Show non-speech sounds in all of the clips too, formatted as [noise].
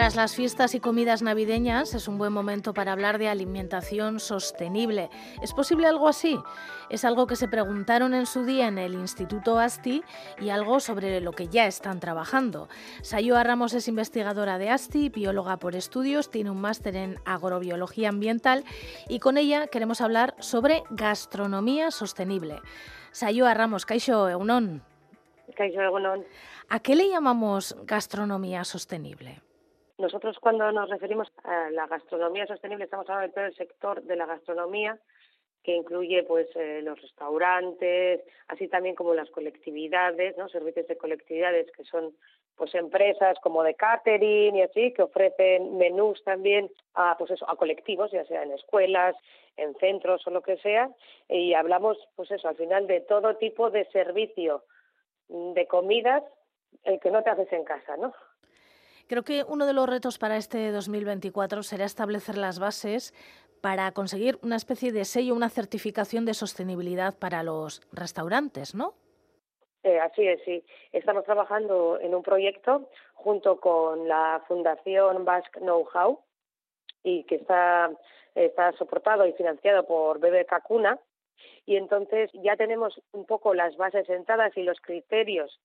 Tras las fiestas y comidas navideñas es un buen momento para hablar de alimentación sostenible. ¿Es posible algo así? Es algo que se preguntaron en su día en el Instituto ASTI y algo sobre lo que ya están trabajando. Sayoa Ramos es investigadora de ASTI, bióloga por estudios, tiene un máster en agrobiología ambiental y con ella queremos hablar sobre gastronomía sostenible. Sayoa Ramos, Kaixo Egunon. Kaixo Egunon. ¿A qué le llamamos gastronomía sostenible? Nosotros cuando nos referimos a la gastronomía sostenible estamos hablando de todo sector de la gastronomía que incluye pues eh, los restaurantes, así también como las colectividades, ¿no? servicios de colectividades que son pues empresas como de catering y así que ofrecen menús también a pues eso, a colectivos, ya sea en escuelas, en centros o lo que sea, y hablamos pues eso, al final de todo tipo de servicio de comidas el que no te haces en casa, ¿no? Creo que uno de los retos para este 2024 será establecer las bases para conseguir una especie de sello, una certificación de sostenibilidad para los restaurantes, ¿no? Eh, así es, sí. Estamos trabajando en un proyecto junto con la Fundación Basque Know-How y que está, está soportado y financiado por BBK Cuna. Y entonces ya tenemos un poco las bases sentadas y los criterios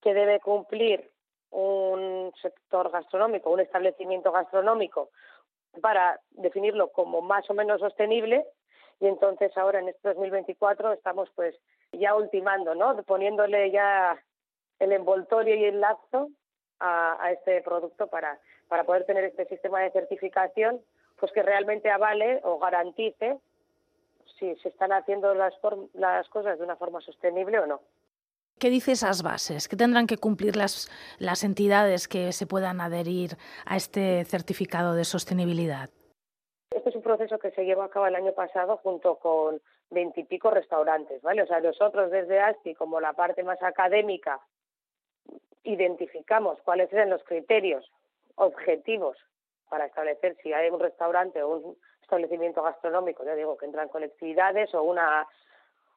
que debe cumplir un sector gastronómico, un establecimiento gastronómico, para definirlo como más o menos sostenible. Y entonces ahora en este 2024 estamos pues ya ultimando, ¿no? Poniéndole ya el envoltorio y el lazo a, este producto para, para poder tener este sistema de certificación pues que realmente avale o garantice si se están haciendo las, las cosas de una forma sostenible o no. ¿Qué dice esas bases? ¿Qué tendrán que cumplir las, las entidades que se puedan adherir a este certificado de sostenibilidad? Este es un proceso que se llevó a cabo el año pasado junto con veintipico restaurantes, ¿vale? O sea, nosotros desde ASTI, como la parte más académica, identificamos cuáles eran los criterios objetivos para establecer si hay un restaurante o un establecimiento gastronómico, ya digo, que entran colectividades o una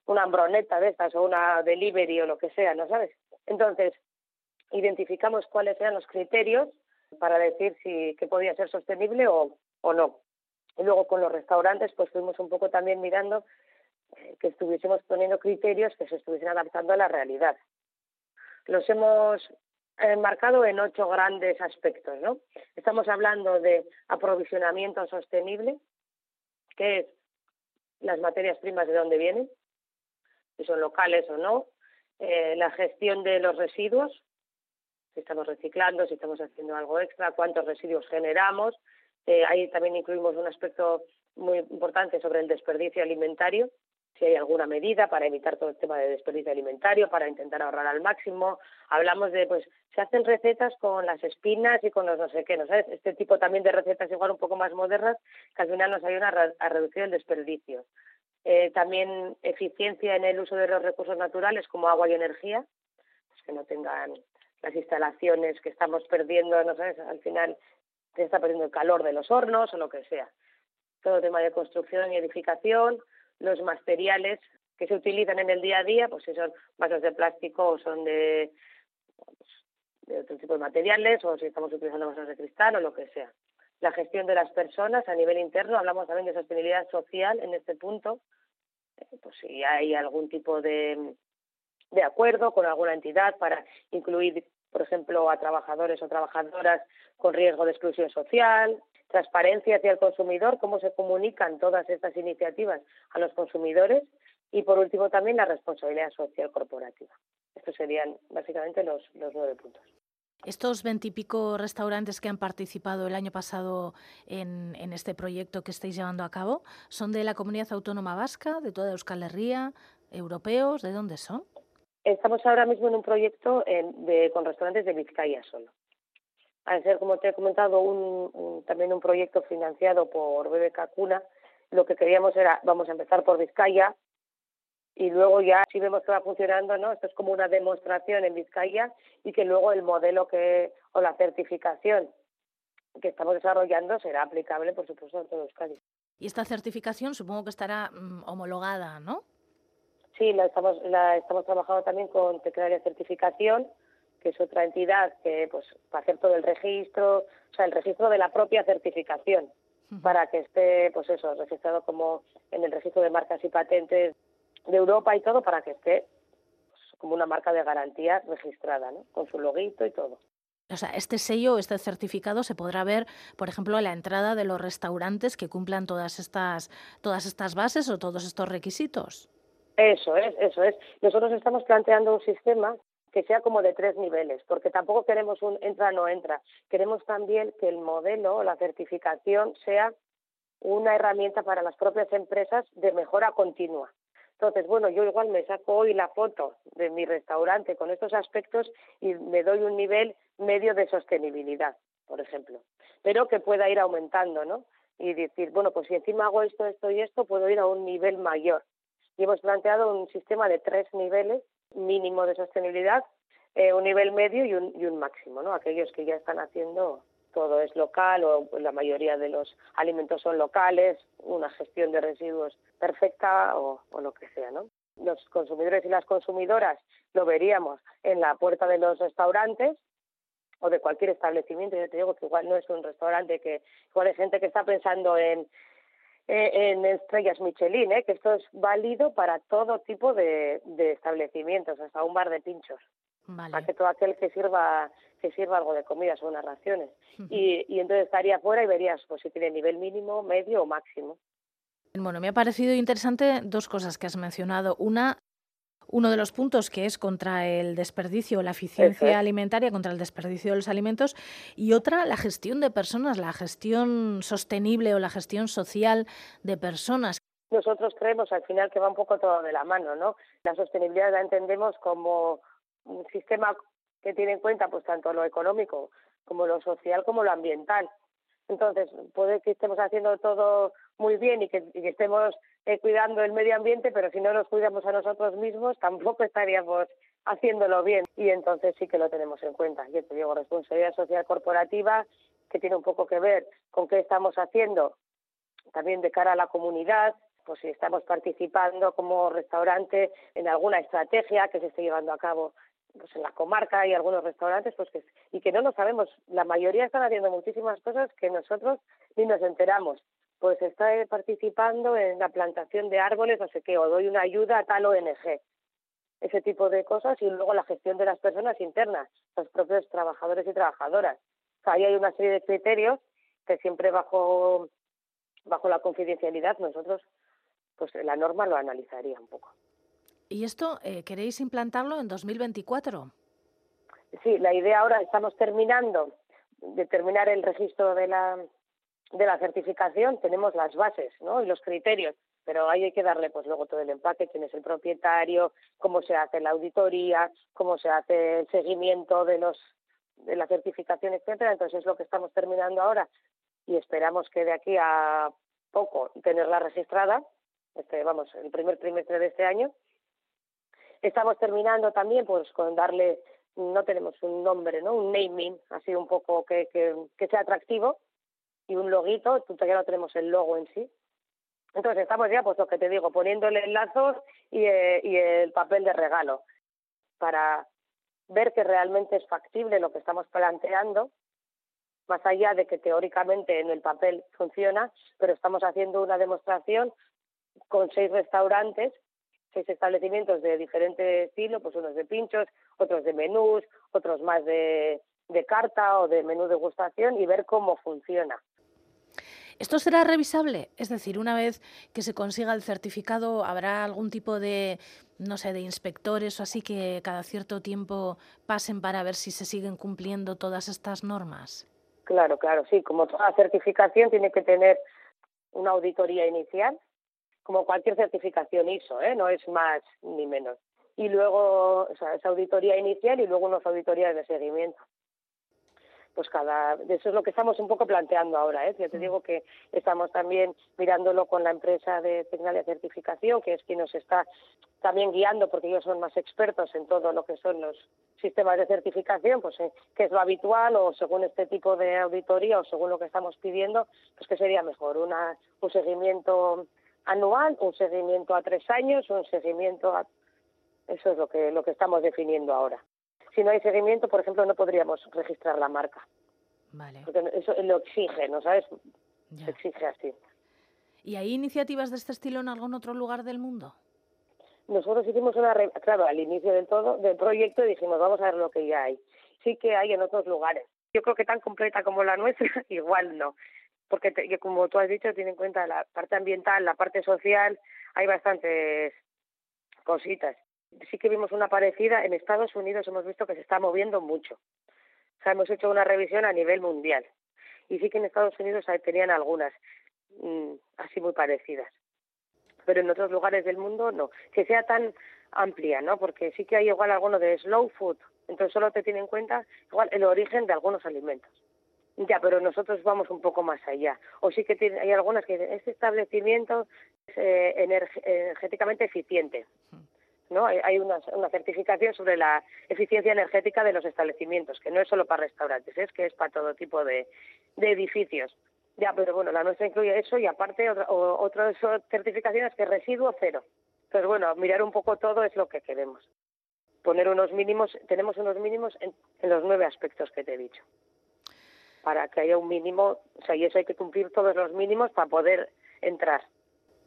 una hambroneta de estas o una delivery o lo que sea, ¿no sabes? Entonces, identificamos cuáles eran los criterios para decir si que podía ser sostenible o, o no. Y luego con los restaurantes, pues fuimos un poco también mirando eh, que estuviésemos poniendo criterios que se estuviesen adaptando a la realidad. Los hemos enmarcado en ocho grandes aspectos, ¿no? Estamos hablando de aprovisionamiento sostenible, que es las materias primas de dónde vienen, si son locales o no, eh, la gestión de los residuos, si estamos reciclando, si estamos haciendo algo extra, cuántos residuos generamos. Eh, ahí también incluimos un aspecto muy importante sobre el desperdicio alimentario, si hay alguna medida para evitar todo el tema de desperdicio alimentario, para intentar ahorrar al máximo. Hablamos de, pues, se hacen recetas con las espinas y con los no sé qué, ¿no sabes? Este tipo también de recetas igual un poco más modernas que al final nos ayudan a reducir el desperdicio. Eh, también eficiencia en el uso de los recursos naturales como agua y energía, pues que no tengan las instalaciones que estamos perdiendo, no sabes, al final se está perdiendo el calor de los hornos o lo que sea. Todo tema de construcción y edificación, los materiales que se utilizan en el día a día, pues si son vasos de plástico o son de, de otro tipo de materiales, o si estamos utilizando vasos de cristal o lo que sea la gestión de las personas a nivel interno, hablamos también de sostenibilidad social en este punto, eh, pues si hay algún tipo de, de acuerdo con alguna entidad para incluir, por ejemplo, a trabajadores o trabajadoras con riesgo de exclusión social, transparencia hacia el consumidor, cómo se comunican todas estas iniciativas a los consumidores y, por último, también la responsabilidad social corporativa. Estos serían básicamente los, los nueve puntos. Estos veintipico restaurantes que han participado el año pasado en, este proyecto que estáis llevando a cabo, ¿son de la comunidad autónoma vasca, de toda Euskal Herria, europeos? ¿De dónde son? Estamos ahora mismo en un proyecto con restaurantes de Vizcaya solo. Al ser, como te he comentado, un, también un proyecto financiado por BBK Cuna, lo que queríamos era, vamos a empezar por Vizcaya, y luego ya si vemos que va funcionando, ¿no? Esto es como una demostración en Vizcaya y que luego el modelo que o la certificación que estamos desarrollando será aplicable, por supuesto, en todos los casos. Y esta certificación supongo que estará mm, homologada, ¿no? Sí, la estamos, la estamos trabajando también con Tecnaria Certificación que es otra entidad que pues para hacer todo el registro, o sea, el registro de la propia certificación para que esté, pues eso, registrado como en el registro de marcas y patentes de Europa y todo, para que esté pues, como una marca de garantía registrada, ¿no? Con su loguito y todo. O sea, este sello, este certificado se podrá ver, por ejemplo, en la entrada de los restaurantes que cumplan todas estas, todas estas bases o todos estos requisitos. Eso es, eso es. Nosotros estamos planteando un sistema que sea como de tres niveles, porque tampoco queremos un entra no entra. Queremos también que el modelo o la certificación sea una herramienta para las propias empresas de mejora continua. Entonces, bueno, yo igual me saco hoy la foto de mi restaurante con estos aspectos y me doy un nivel medio de sostenibilidad, por ejemplo, pero que pueda ir aumentando, ¿no? Y decir, bueno, pues si encima hago esto, esto y esto, puedo ir a un nivel mayor. Y hemos planteado un sistema de tres niveles mínimo de sostenibilidad, eh, un nivel medio y un, y un máximo, ¿no? Aquellos que ya están haciendo todo es local o la mayoría de los alimentos son locales, una gestión de residuos perfecta o, o, lo que sea, ¿no? Los consumidores y las consumidoras lo veríamos en la puerta de los restaurantes o de cualquier establecimiento. Yo te digo que igual no es un restaurante, que igual hay gente que está pensando en eh, en estrellas Michelin, ¿eh? que esto es válido para todo tipo de, establecimientos, hasta un bar de pinchos. Para que todo aquel que sirva que sirva algo de comida son unas raciones. y, y entonces estaría fuera y verías pues si tiene nivel mínimo, medio o máximo. Bueno, me ha parecido interesante dos cosas que has mencionado. Una, uno de los puntos que es contra el desperdicio, la eficiencia alimentaria, contra el desperdicio de los alimentos, y otra, la gestión de personas, la gestión sostenible o la gestión social de personas. Nosotros creemos al final que va un poco todo de la mano, ¿no? La sostenibilidad la entendemos como un sistema que tiene en cuenta pues tanto lo económico como lo social como lo ambiental. Entonces, puede que estemos haciendo todo muy bien y que, estemos eh, cuidando el medio ambiente, pero si no nos cuidamos a nosotros mismos, tampoco [laughs] estaríamos haciéndolo bien. Y entonces sí que lo tenemos en cuenta. Yo te digo, responsabilidad social corporativa, que tiene un poco que ver con qué estamos haciendo también de cara a la comunidad, pues si estamos participando como restaurante en alguna estrategia que se esté llevando a cabo pues en la comarca hay algunos restaurantes pues que y que no lo sabemos. La mayoría están haciendo muchísimas cosas que nosotros ni nos enteramos. Pues está participando en la plantación de árboles no sé qué o doy una ayuda a tal ONG ese tipo de cosas y luego la gestión de las personas internas los propios trabajadores y trabajadoras. O sea, ahí hay una serie de criterios que siempre bajo bajo la confidencialidad nosotros pues la norma lo analizaría un poco ¿Y esto eh, queréis implantarlo en 2024? Sí, la idea ahora estamos terminando de terminar el registro de la de la certificación, tenemos las bases, ¿no? Y los criterios, pero ahí hay que darle pues luego todo el empaque, quién es el propietario, cómo se hace la auditoría, cómo se hace el seguimiento de los de la certificación, etcétera. Entonces es lo que estamos terminando ahora y esperamos que de aquí a poco tenerla registrada, este vamos, el primer trimestre de este año Estamos terminando también pues con darle, no tenemos un nombre, ¿no? Un naming, así un poco que, que, sea atractivo y un loguito, todavía no tenemos el logo en sí. Entonces estamos ya, pues lo que te digo, poniéndole lazos y, eh, y el papel de regalo para ver que realmente es factible lo que estamos planteando, más allá de que teóricamente en el papel funciona, pero estamos haciendo una demostración con seis restaurantes seis establecimientos de diferente estilo, pues unos de pinchos, otros de menús, otros más de, de carta o de menú degustación y ver cómo funciona. ¿Esto será revisable? Es decir, una vez que se consiga el certificado, ¿habrá algún tipo de, no sé, de inspectores o así que cada cierto tiempo pasen para ver si se siguen cumpliendo todas estas normas? Claro, claro, sí. Como toda certificación tiene que tener una auditoría inicial como cualquier certificación ISO, ¿eh? no es más ni menos. Y luego, o sea, esa auditoría inicial y luego unas auditorías de seguimiento. Pues cada, eso es lo que estamos un poco planteando ahora, ¿eh? Yo te mm. digo que estamos también mirándolo con la empresa de Tecnalia Certificación, que es quien nos está también guiando, porque ellos son más expertos en todo lo que son los sistemas de certificación, pues eh, que es lo habitual o según este tipo de auditoría o según lo que estamos pidiendo, pues que sería mejor una, un seguimiento anual, un seguimiento a tres años, un seguimiento a... Eso es lo que, lo que estamos definiendo ahora. si no hay seguimiento, por ejemplo, no podríamos registrar la marca. Vale. Porque eso lo exige, ¿no sabes? ya. Se exige así. ¿Y hay iniciativas de este estilo en algún otro lugar del mundo? Nosotros hicimos una, re- claro, al inicio del todo del proyecto dijimos, vamos a ver lo que ya hay. Sí que hay en otros lugares. Yo creo que tan completa como la nuestra, [laughs] igual no. Porque, te- como tú has dicho, tiene en cuenta la parte ambiental, la parte social, hay bastantes cositas. Sí que vimos una parecida. En Estados Unidos hemos visto que se está moviendo mucho. O sea, hemos hecho una revisión a nivel mundial. Y sí que en Estados Unidos tenían algunas mm, así muy parecidas pero en otros lugares del mundo no. Que sea tan amplia, ¿no? Porque sí que hay igual alguno de slow food, entonces solo te tiene en cuenta igual el origen de algunos alimentos. Ya, pero nosotros vamos un poco más allá. O sí que tiene, hay algunas que dicen, este establecimiento es eh, energ- energéticamente eficiente. ¿no? Hay, hay una, una certificación sobre la eficiencia energética de los establecimientos, que no es solo para restaurantes, es que es para todo tipo de, de edificios. Ya, pero bueno, la nuestra incluye eso y aparte otra, o- otras certificaciones que residuo cero. Entonces, bueno, mirar un poco todo es lo que queremos. Poner unos mínimos, tenemos unos mínimos en, en los nueve aspectos que te he dicho. Para que haya un mínimo, o sea, y eso hay que cumplir todos los mínimos para poder entrar.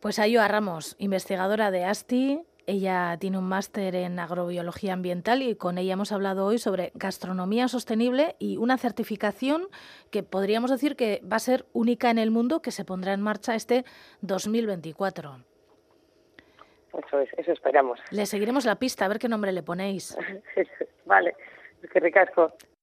Pues Ayoa Ramos, investigadora de ASTI. Ella tiene un máster en agrobiología ambiental y con ella hemos hablado hoy sobre gastronomía sostenible y una certificación que podríamos decir que va a ser única en el mundo que se pondrá en marcha este 2024. Eso es, eso esperamos. Le seguiremos la pista a ver qué nombre le ponéis. [laughs] vale, qué ricasco.